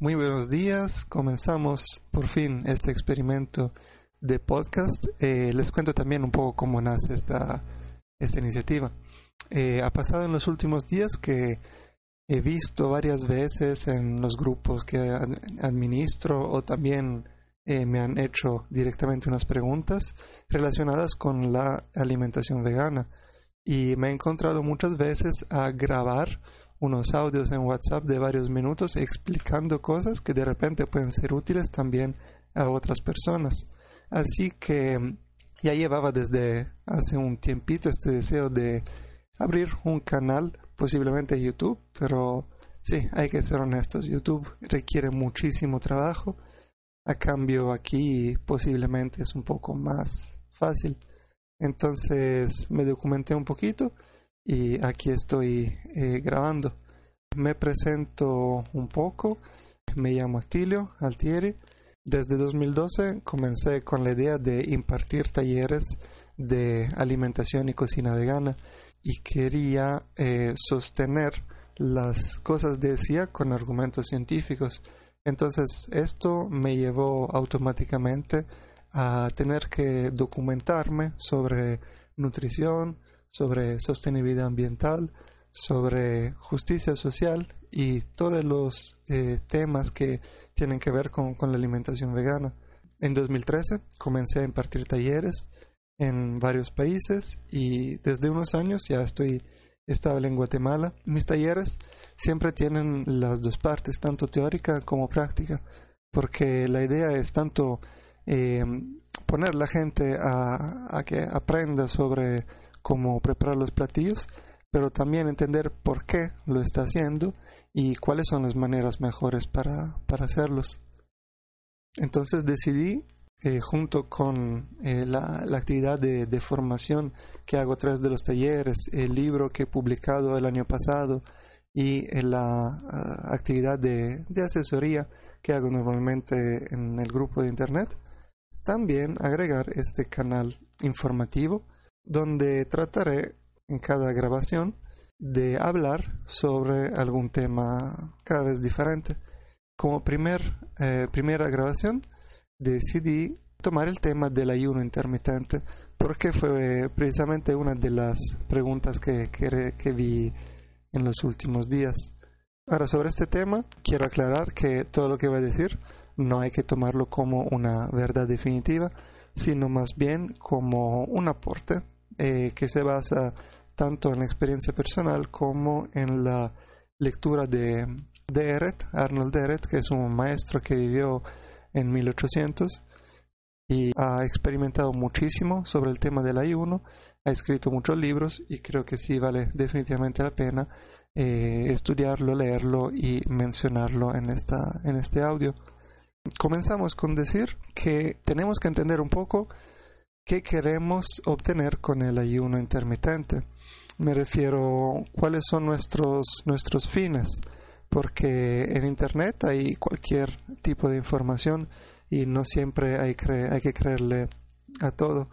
Muy buenos días, comenzamos por fin este experimento de podcast. Eh, les cuento también un poco cómo nace esta, esta iniciativa. Eh, ha pasado en los últimos días que he visto varias veces en los grupos que administro o también eh, me han hecho directamente unas preguntas relacionadas con la alimentación vegana y me he encontrado muchas veces a grabar unos audios en WhatsApp de varios minutos explicando cosas que de repente pueden ser útiles también a otras personas. Así que mm, ya llevaba desde hace un tiempito este deseo de abrir un canal, posiblemente YouTube, pero sí, hay que ser honestos, YouTube requiere muchísimo trabajo, a cambio aquí posiblemente es un poco más fácil. Entonces me documenté un poquito y aquí estoy eh, grabando. Me presento un poco, me llamo Atilio Altieri. Desde 2012 comencé con la idea de impartir talleres de alimentación y cocina vegana y quería eh, sostener las cosas de decía con argumentos científicos. Entonces esto me llevó automáticamente a tener que documentarme sobre nutrición, sobre sostenibilidad ambiental, sobre justicia social y todos los eh, temas que tienen que ver con, la alimentación vegana. En 2013 comencé a impartir talleres en varios países y desde unos años ya estoy estable en Guatemala. Mis talleres siempre tienen las dos partes, tanto teórica como práctica, porque la idea es tanto eh, poner la gente a que aprenda sobre cómo preparar los platillos, pero también entender por qué lo está haciendo y cuáles son las maneras mejores para, hacerlos. Entonces decidí, eh, junto con eh, la, actividad de, formación que hago a través de los talleres, el libro que he publicado el año pasado y eh, la ah, actividad de, de asesoría que hago normalmente en el grupo de Internet, también agregar este canal informativo donde trataré en cada grabación de hablar sobre algún tema cada vez diferente. Como primer, eh, primera grabación decidí tomar el tema del ayuno intermitente porque fue precisamente una de las preguntas que, que, que vi en los últimos días. Ahora, sobre este tema, quiero aclarar que todo lo que voy a decir no hay que tomarlo como una verdad definitiva, sino más bien como un aporte eh, que se basa tanto en la experiencia personal como en la lectura de, de Arnold Eret, que es un maestro que vivió en 1800 y ha experimentado muchísimo sobre el tema del ayuno, ha escrito muchos libros y creo que sí vale definitivamente la pena eh, estudiarlo, leerlo y mencionarlo en, esta, en este audio. Comenzamos con decir que tenemos que entender un poco ¿Qué queremos obtener con el ayuno intermitente? Me refiero cuáles son nuestros, nuestros fines, porque en Internet hay cualquier tipo de información y no siempre hay, hay que creerle a todo.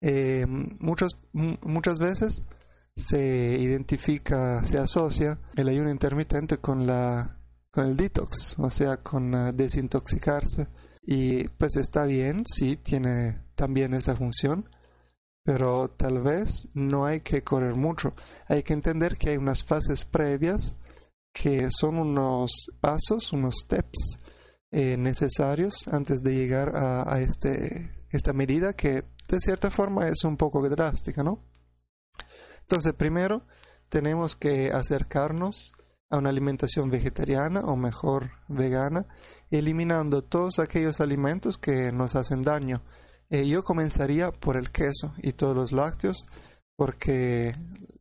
Eh, muchas veces se identifica, se asocia el ayuno intermitente con, la, con el detox, o sea, con uh, desintoxicarse. Y pues está bien, sí, tiene también esa función, pero tal vez no hay que correr mucho. Hay que entender que hay unas fases previas que son unos pasos, unos steps eh, necesarios antes de llegar a, este, esta medida que de cierta forma es un poco drástica, ¿no? Entonces, primero tenemos que acercarnos a una alimentación vegetariana o mejor vegana, eliminando todos aquellos alimentos que nos hacen daño. Eh, yo comenzaría por el queso y todos los lácteos porque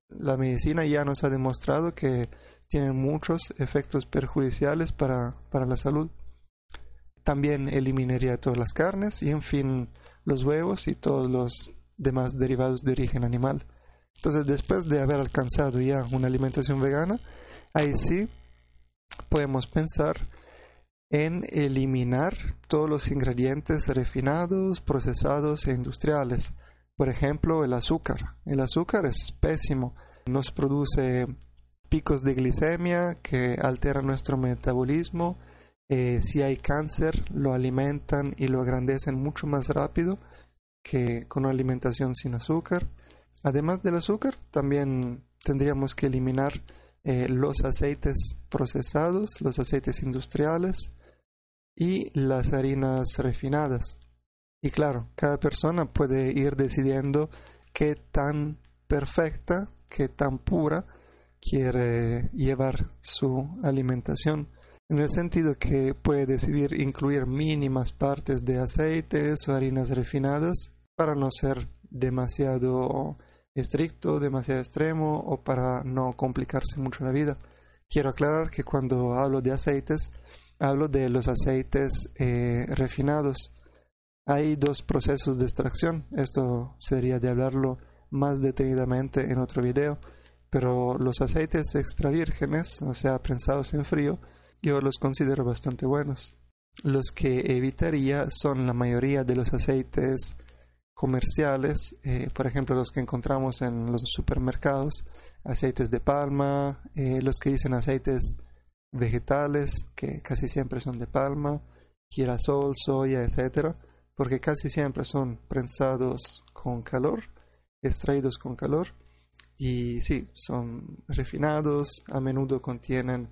la medicina ya nos ha demostrado que tienen muchos efectos perjudiciales para, para la salud. También eliminaría todas las carnes y en fin los huevos y todos los demás derivados de origen animal. Entonces después de haber alcanzado ya una alimentación vegana, Ahí sí podemos pensar en eliminar todos los ingredientes refinados, procesados e industriales. Por ejemplo, el azúcar. El azúcar es pésimo. Nos produce picos de glicemia que alteran nuestro metabolismo eh, si hay cáncer, lo alimentan y lo agrandecen mucho más rápido que con una alimentación sin azúcar. Además del azúcar, también tendríamos que eliminar eh, los aceites procesados, los aceites industriales y las harinas refinadas. Y claro, cada persona puede ir decidiendo qué tan perfecta, qué tan pura quiere llevar su alimentación en el sentido que puede decidir incluir mínimas partes de aceites o harinas refinadas para no ser demasiado estricto, demasiado extremo o para no complicarse mucho la vida. Quiero aclarar que cuando hablo de aceites, hablo de los aceites eh, refinados. Hay dos procesos de extracción, esto sería de hablarlo más detenidamente en otro video, pero los aceites extra vírgenes, o sea, prensados en frío, yo los considero bastante buenos. Los que evitaría son la mayoría de los aceites comerciales, eh, por ejemplo los que encontramos en los supermercados, aceites de palma, eh, los que dicen aceites vegetales, que casi siempre son de palma, girasol, soya, etc., porque casi siempre son prensados con calor, extraídos con calor, y sí, son refinados, a menudo contienen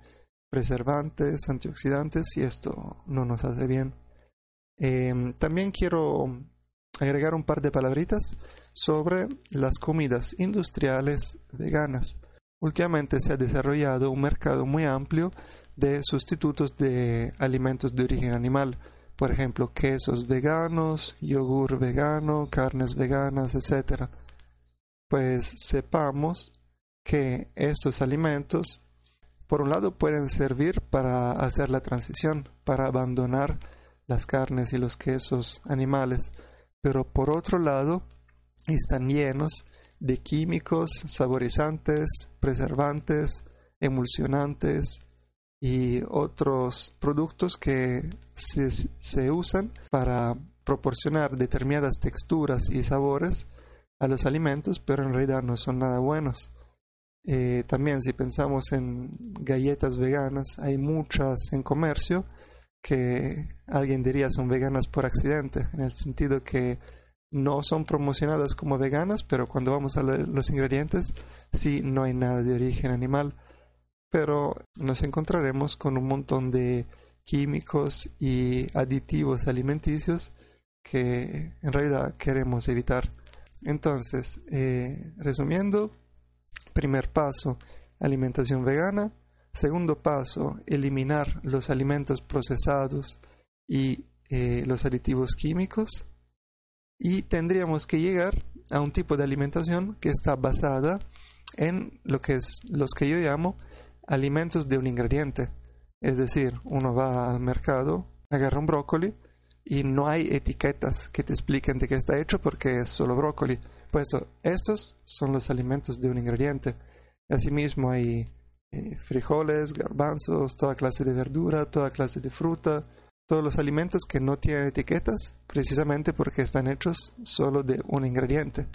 preservantes, antioxidantes y esto no nos hace bien. Em, también quiero agregar un par de palabritas sobre las comidas industriales veganas. Últimamente se ha desarrollado un mercado muy amplio de sustitutos de alimentos de origen animal, por ejemplo, quesos veganos, yogur vegano, carnes veganas, etc. Pues sepamos que estos alimentos por un lado pueden servir para hacer la transición, para abandonar las carnes y los quesos animales, pero por otro lado están llenos de químicos, saborizantes, preservantes, emulsionantes y otros productos que se, se, usan para proporcionar determinadas texturas y sabores a los alimentos, pero en realidad no son nada buenos. Eh, también si pensamos en galletas veganas, hay muchas en comercio que alguien diría son veganas por accidente, en el sentido que no son promocionadas como veganas, pero cuando vamos a los ingredientes, sí, no hay nada de origen animal. Pero nos encontraremos con un montón de químicos y aditivos alimenticios que en realidad queremos evitar. Entonces, eh, resumiendo, Primer paso, alimentación vegana. Segundo paso, eliminar los alimentos procesados y eh, los aditivos químicos. Y tendríamos que llegar a un tipo de alimentación que está basada en lo que es los que yo llamo alimentos de un ingrediente. Es decir, uno va al mercado, agarra un brócoli y no hay etiquetas que te expliquen de qué está hecho porque es solo brócoli. Pues estos son los alimentos de un ingrediente. Asimismo hay eh, frijoles, garbanzos, toda clase de verdura, toda clase de fruta, todos los alimentos que no tienen etiquetas precisamente porque están hechos solo de un ingrediente.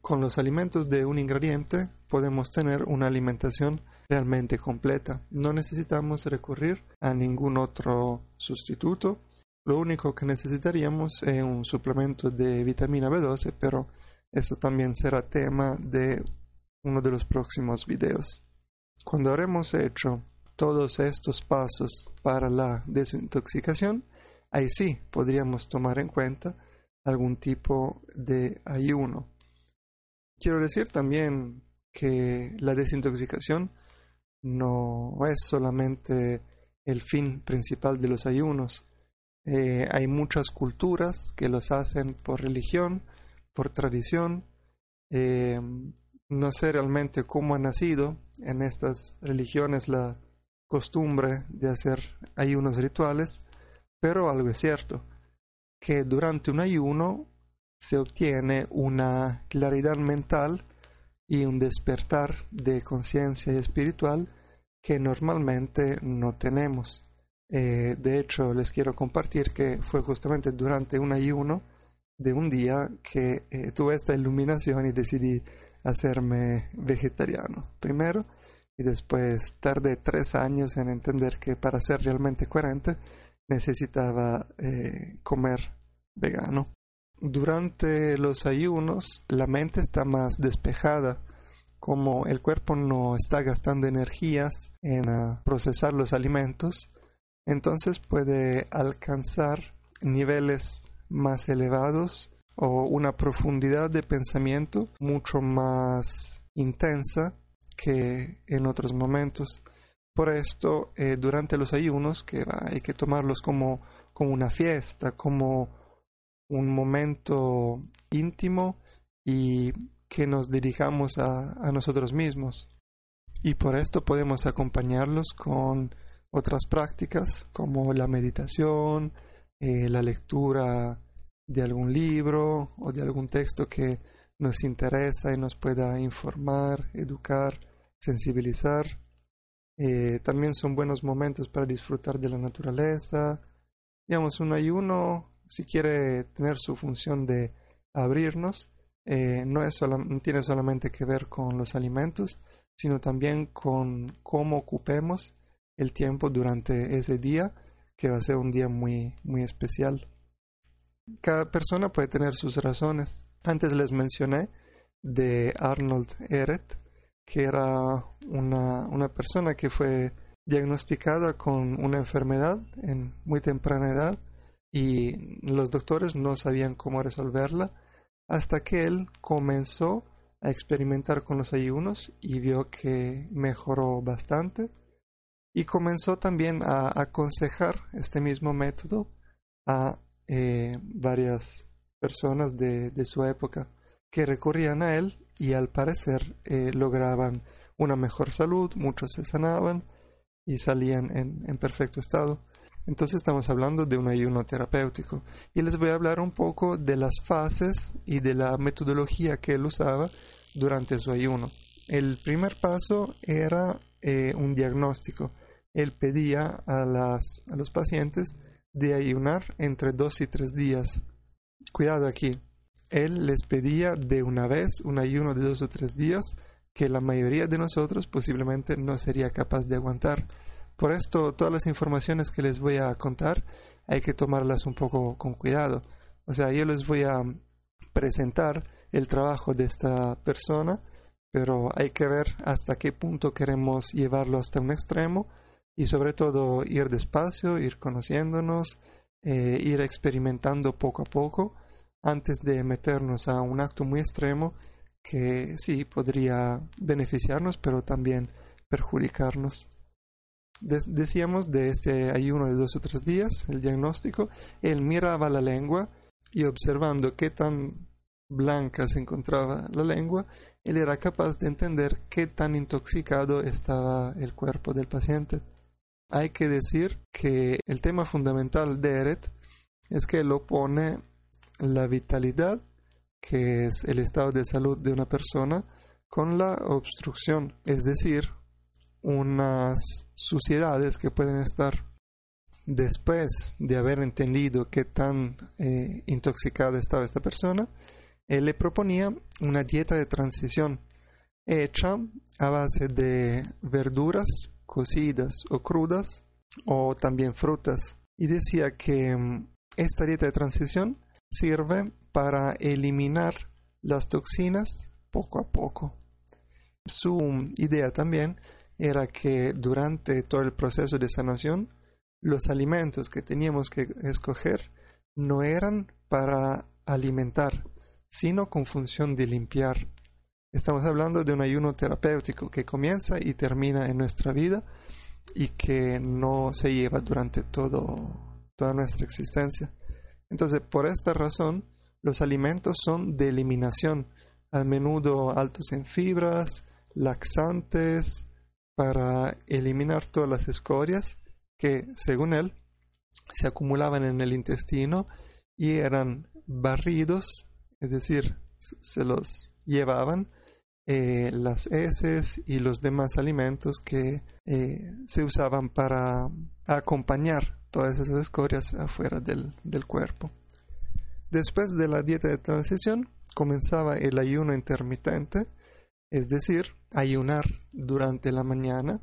Con los alimentos de un ingrediente podemos tener una alimentación realmente completa. No necesitamos recurrir a ningún otro sustituto. Lo único que necesitaríamos es un suplemento de vitamina B12, pero eso también será tema de uno de los próximos videos. Cuando habremos hecho todos estos pasos para la desintoxicación, ahí sí podríamos tomar en cuenta algún tipo de ayuno. Quiero decir también que la desintoxicación no es solamente el fin principal de los ayunos. Eh, hay muchas culturas que los hacen por religión, por tradición. Eh, no sé realmente cómo ha nacido en estas religiones la costumbre de hacer ayunos rituales, pero algo es cierto, que durante un ayuno se obtiene una claridad mental y un despertar de conciencia espiritual que normalmente no tenemos. Eh, de hecho, les quiero compartir que fue justamente durante un ayuno de un día que eh, tuve esta iluminación y decidí hacerme vegetariano. Primero, y después tardé tres años en entender que para ser realmente coherente necesitaba eh, comer vegano. Durante los ayunos la mente está más despejada, como el cuerpo no está gastando energías en ah, procesar los alimentos, entonces puede alcanzar niveles más elevados o una profundidad de pensamiento mucho más intensa que en otros momentos. Por esto, eh, durante los ayunos, que hay que tomarlos como, como una fiesta, como un momento íntimo y que nos dirigamos a, a nosotros mismos. Y por esto podemos acompañarlos con otras prácticas como la meditación, eh, la lectura de algún libro o de algún texto que nos interesa y nos pueda informar, educar, sensibilizar. Eh, también son buenos momentos para disfrutar de la naturaleza. Digamos, un ayuno, si quiere tener su función de abrirnos, eh, no, es no tiene solamente que ver con los alimentos, sino también con cómo ocupemos el tiempo durante ese día, que va a ser un día muy, muy especial. Cada persona puede tener sus razones. Antes les mencioné de Arnold Ehret, que era una, una persona que fue diagnosticada con una enfermedad en muy temprana edad y los doctores no sabían cómo resolverla hasta que él comenzó a experimentar con los ayunos y vio que mejoró bastante. Y comenzó también a aconsejar este mismo método a eh, varias personas de, de su época que recurrían a él y al parecer eh, lograban una mejor salud, muchos se sanaban y salían en, en, perfecto estado. Entonces estamos hablando de un ayuno terapéutico y les voy a hablar un poco de las fases y de la metodología que él usaba durante su ayuno. El primer paso era eh, un diagnóstico. Él pedía a, las, a los pacientes de ayunar entre dos y tres días. Cuidado aquí, él les pedía de una vez un ayuno de dos o tres días que la mayoría de nosotros posiblemente no sería capaz de aguantar. Por esto, todas las informaciones que les voy a contar hay que tomarlas un poco con cuidado. O sea, yo les voy a presentar el trabajo de esta persona, pero hay que ver hasta qué punto queremos llevarlo hasta un extremo y sobre todo ir despacio, ir conociéndonos, eh, ir experimentando poco a poco antes de meternos a un acto muy extremo que sí podría beneficiarnos, pero también perjudicarnos. decíamos de este ayuno de dos o tres días, el diagnóstico, él miraba la lengua y observando qué tan blanca se encontraba la lengua, él era capaz de entender qué tan intoxicado estaba el cuerpo del paciente. Hay que decir que el tema fundamental de Eret es que lo pone la vitalidad, que es el estado de salud de una persona, con la obstrucción, es decir, unas suciedades que pueden estar después de haber entendido qué tan eh, intoxicada estaba esta persona, él le proponía una dieta de transición hecha a base de verduras cocidas o crudas o también frutas. Y decía que mm, esta dieta de transición sirve para eliminar las toxinas poco a poco. Su idea también era que durante todo el proceso de sanación, los alimentos que teníamos que escoger no eran para alimentar, sino con función de limpiar. Estamos hablando de un ayuno terapéutico que comienza y termina en nuestra vida y que no se lleva durante todo, toda nuestra existencia. Entonces, por esta razón, los alimentos son de eliminación, a menudo altos en fibras, laxantes, para eliminar todas las escorias que, según él, se acumulaban en el intestino y eran barridos, es decir, se los llevaban eh, las heces y los demás alimentos que eh, se usaban para acompañar todas esas escorias afuera del, del cuerpo. Después de la dieta de transición comenzaba el ayuno intermitente, es decir, ayunar durante la mañana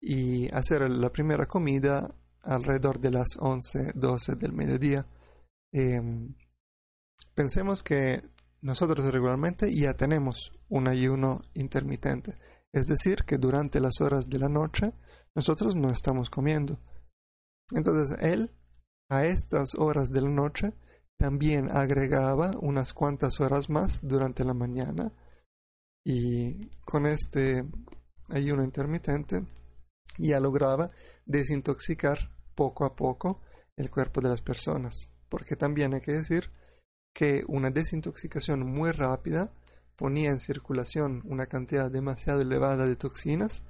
y hacer la primera comida alrededor de las 11, 12 del mediodía. Em, pensemos que nosotros regularmente ya tenemos un ayuno intermitente, es decir, que durante las horas de la noche nosotros no estamos comiendo. Entonces él a estas horas de la noche también agregaba unas cuantas horas más durante la mañana y con este ayuno intermitente ya lograba desintoxicar poco a poco el cuerpo de las personas. Porque también hay que decir que una desintoxicación muy rápida ponía en circulación una cantidad demasiado elevada de toxinas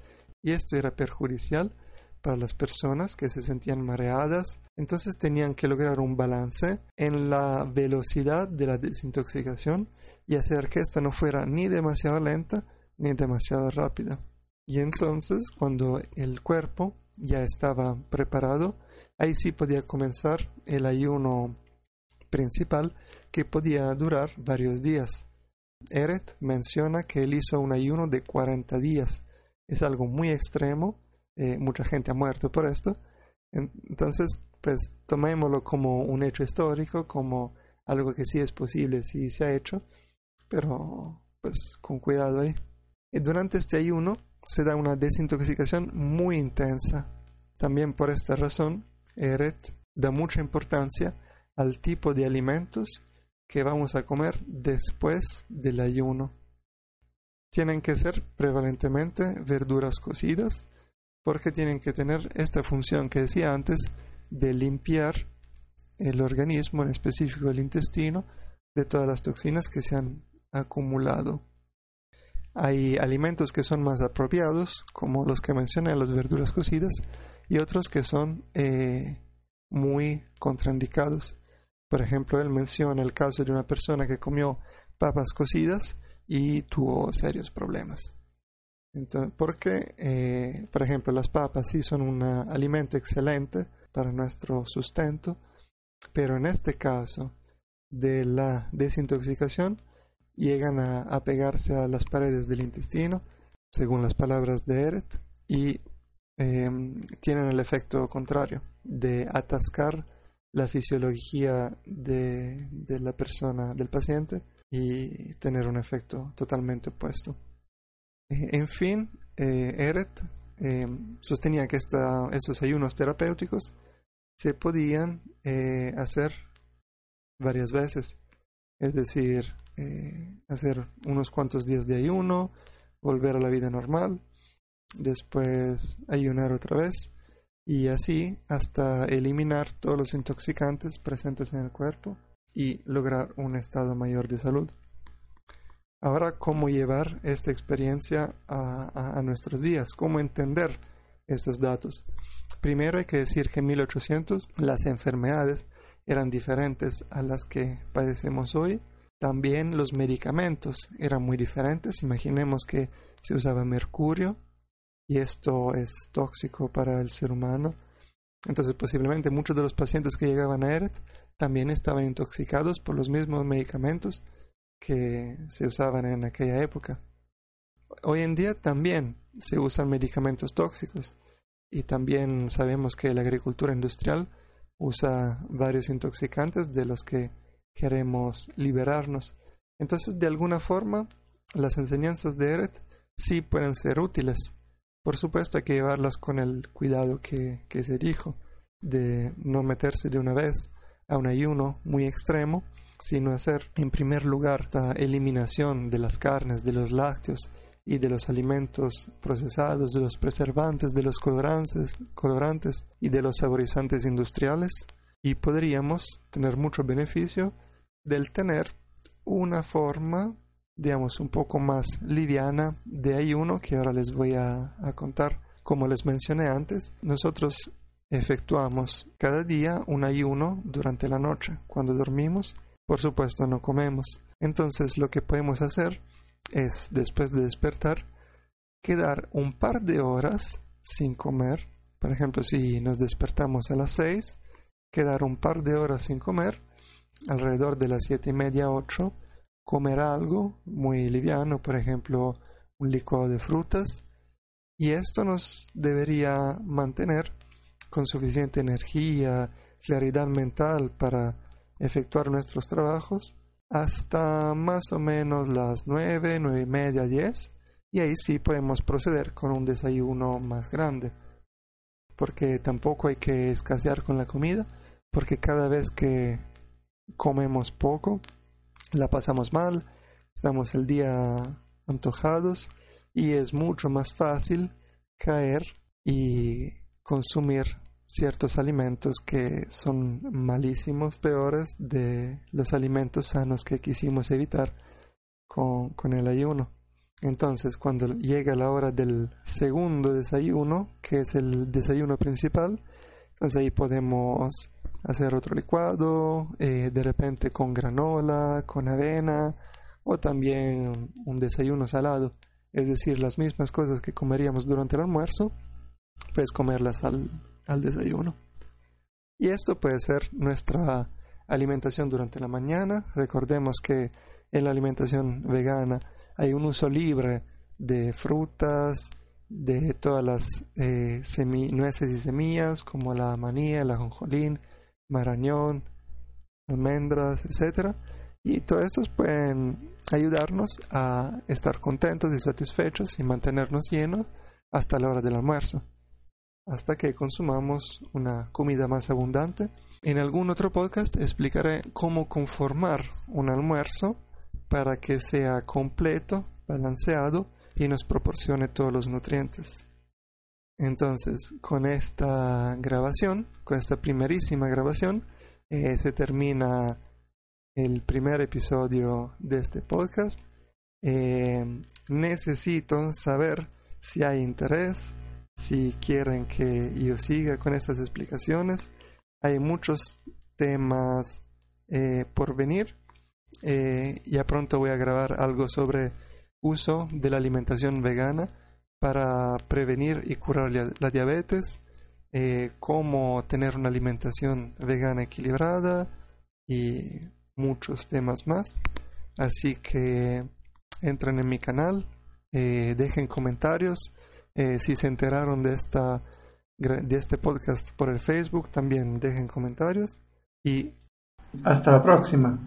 y esto era perjudicial para las personas que se sentían mareadas. Entonces tenían que lograr un balance en la velocidad de la desintoxicación y hacer que esta no fuera ni demasiado lenta ni demasiado rápida. Y entonces cuando el cuerpo ya estaba preparado, ahí sí podía comenzar el ayuno principal que podía durar varios días. Eret menciona que él hizo un ayuno de 40 días. Es algo muy extremo, eh, mucha gente ha muerto por esto. Entonces, pues tomémoslo como un hecho histórico, como algo que sí es posible, sí se ha hecho, pero pues con cuidado ahí. Y durante este ayuno se da una desintoxicación muy intensa. También por esta razón, Eret da mucha importancia al tipo de alimentos que vamos a comer después del ayuno. Tienen que ser prevalentemente verduras cocidas porque tienen que tener esta función que decía antes de limpiar el organismo, en específico el intestino, de todas las toxinas que se han acumulado. Hay alimentos que son más apropiados, como los que mencioné, las verduras cocidas, y otros que son eh, muy contraindicados. Por ejemplo, él menciona el caso de una persona que comió papas cocidas y tuvo serios problemas. Porque, eh, por ejemplo, las papas sí son un alimento excelente para nuestro sustento, pero en este caso de la desintoxicación llegan a, pegarse a las paredes del intestino, según las palabras de Eret, y em, tienen el efecto contrario de atascar la fisiología de, la persona, del paciente, y tener un efecto totalmente opuesto. Eh, en fin, eh, Eret eh, sostenía que estos ayunos terapéuticos se podían hacer varias veces, es decir, hacer unos cuantos días de ayuno, volver a la vida normal, después ayunar otra vez, y así hasta eliminar todos los intoxicantes presentes en el cuerpo y lograr un estado mayor de salud. Ahora, ¿cómo llevar esta experiencia a, nuestros días? ¿Cómo entender estos datos? Primero hay que decir que en 1800 las enfermedades eran diferentes a las que padecemos hoy. También los medicamentos eran muy diferentes. Imaginemos que se usaba mercurio y esto es tóxico para el ser humano. Entonces posiblemente muchos de los pacientes que llegaban a ERET también estaban intoxicados por los mismos medicamentos que se usaban en aquella época. Hoy en día también se usan medicamentos tóxicos y también sabemos que la agricultura industrial usa varios intoxicantes de los que queremos liberarnos. Entonces, de alguna forma, las enseñanzas de ERET sí pueden ser útiles por supuesto hay que llevarlas con el cuidado que, que se dijo, de no meterse de una vez a un ayuno muy extremo, sino hacer en primer lugar la eliminación de las carnes, de los lácteos y de los alimentos procesados, de los preservantes, de los colorantes, colorantes y de los saborizantes industriales y podríamos tener mucho beneficio del tener una forma digamos, un poco más liviana de ayuno que ahora les voy a, contar. Como les mencioné antes, nosotros efectuamos cada día un ayuno durante la noche. Cuando dormimos, por supuesto, no comemos. Entonces, lo que podemos hacer es, después de despertar, quedar un par de horas sin comer. Por ejemplo, si nos despertamos a las seis, quedar un par de horas sin comer, alrededor de las siete y media, ocho, comer algo muy liviano, por ejemplo, un licuado de frutas y esto nos debería mantener con suficiente energía, claridad mental para efectuar nuestros trabajos hasta más o menos las 9, 9 y media, 10 y ahí sí podemos proceder con un desayuno más grande porque tampoco hay que escasear con la comida porque cada vez que comemos poco la pasamos mal estamos el día antojados y es mucho más fácil caer y consumir ciertos alimentos que son malísimos, peores de los alimentos sanos que quisimos evitar con, con el ayuno. Entonces, cuando llega la hora del segundo desayuno, que es el desayuno principal, entonces ahí podemos hacer otro licuado, eh, de repente con granola, con avena o también un desayuno salado, es decir, las mismas cosas que comeríamos durante el almuerzo, pues comerlas al, al desayuno. Y esto puede ser nuestra alimentación durante la mañana. Recordemos que en la alimentación vegana hay un uso libre de frutas, de todas las eh, nueces y semillas como la manía, el ajonjolín, marañón, almendras, etc. Y todos estos pueden ayudarnos a estar contentos y satisfechos y mantenernos llenos hasta la hora del almuerzo hasta que consumamos una comida más abundante. En algún otro podcast explicaré cómo conformar un almuerzo para que sea completo, balanceado y nos proporcione todos los nutrientes. Entonces, con esta grabación, con esta primerísima grabación, eh, se termina el primer episodio de este podcast. Eh, necesito saber si hay interés si quieren que yo siga con estas explicaciones. Hay muchos temas eh, por venir. Eh, ya pronto voy a grabar algo sobre uso de la alimentación vegana para prevenir y curar la, diabetes, eh, cómo tener una alimentación vegana equilibrada y muchos temas más. Así que entren en mi canal, dejen comentarios eh, si se enteraron de, esta, de este podcast por el Facebook, también dejen comentarios y hasta la próxima.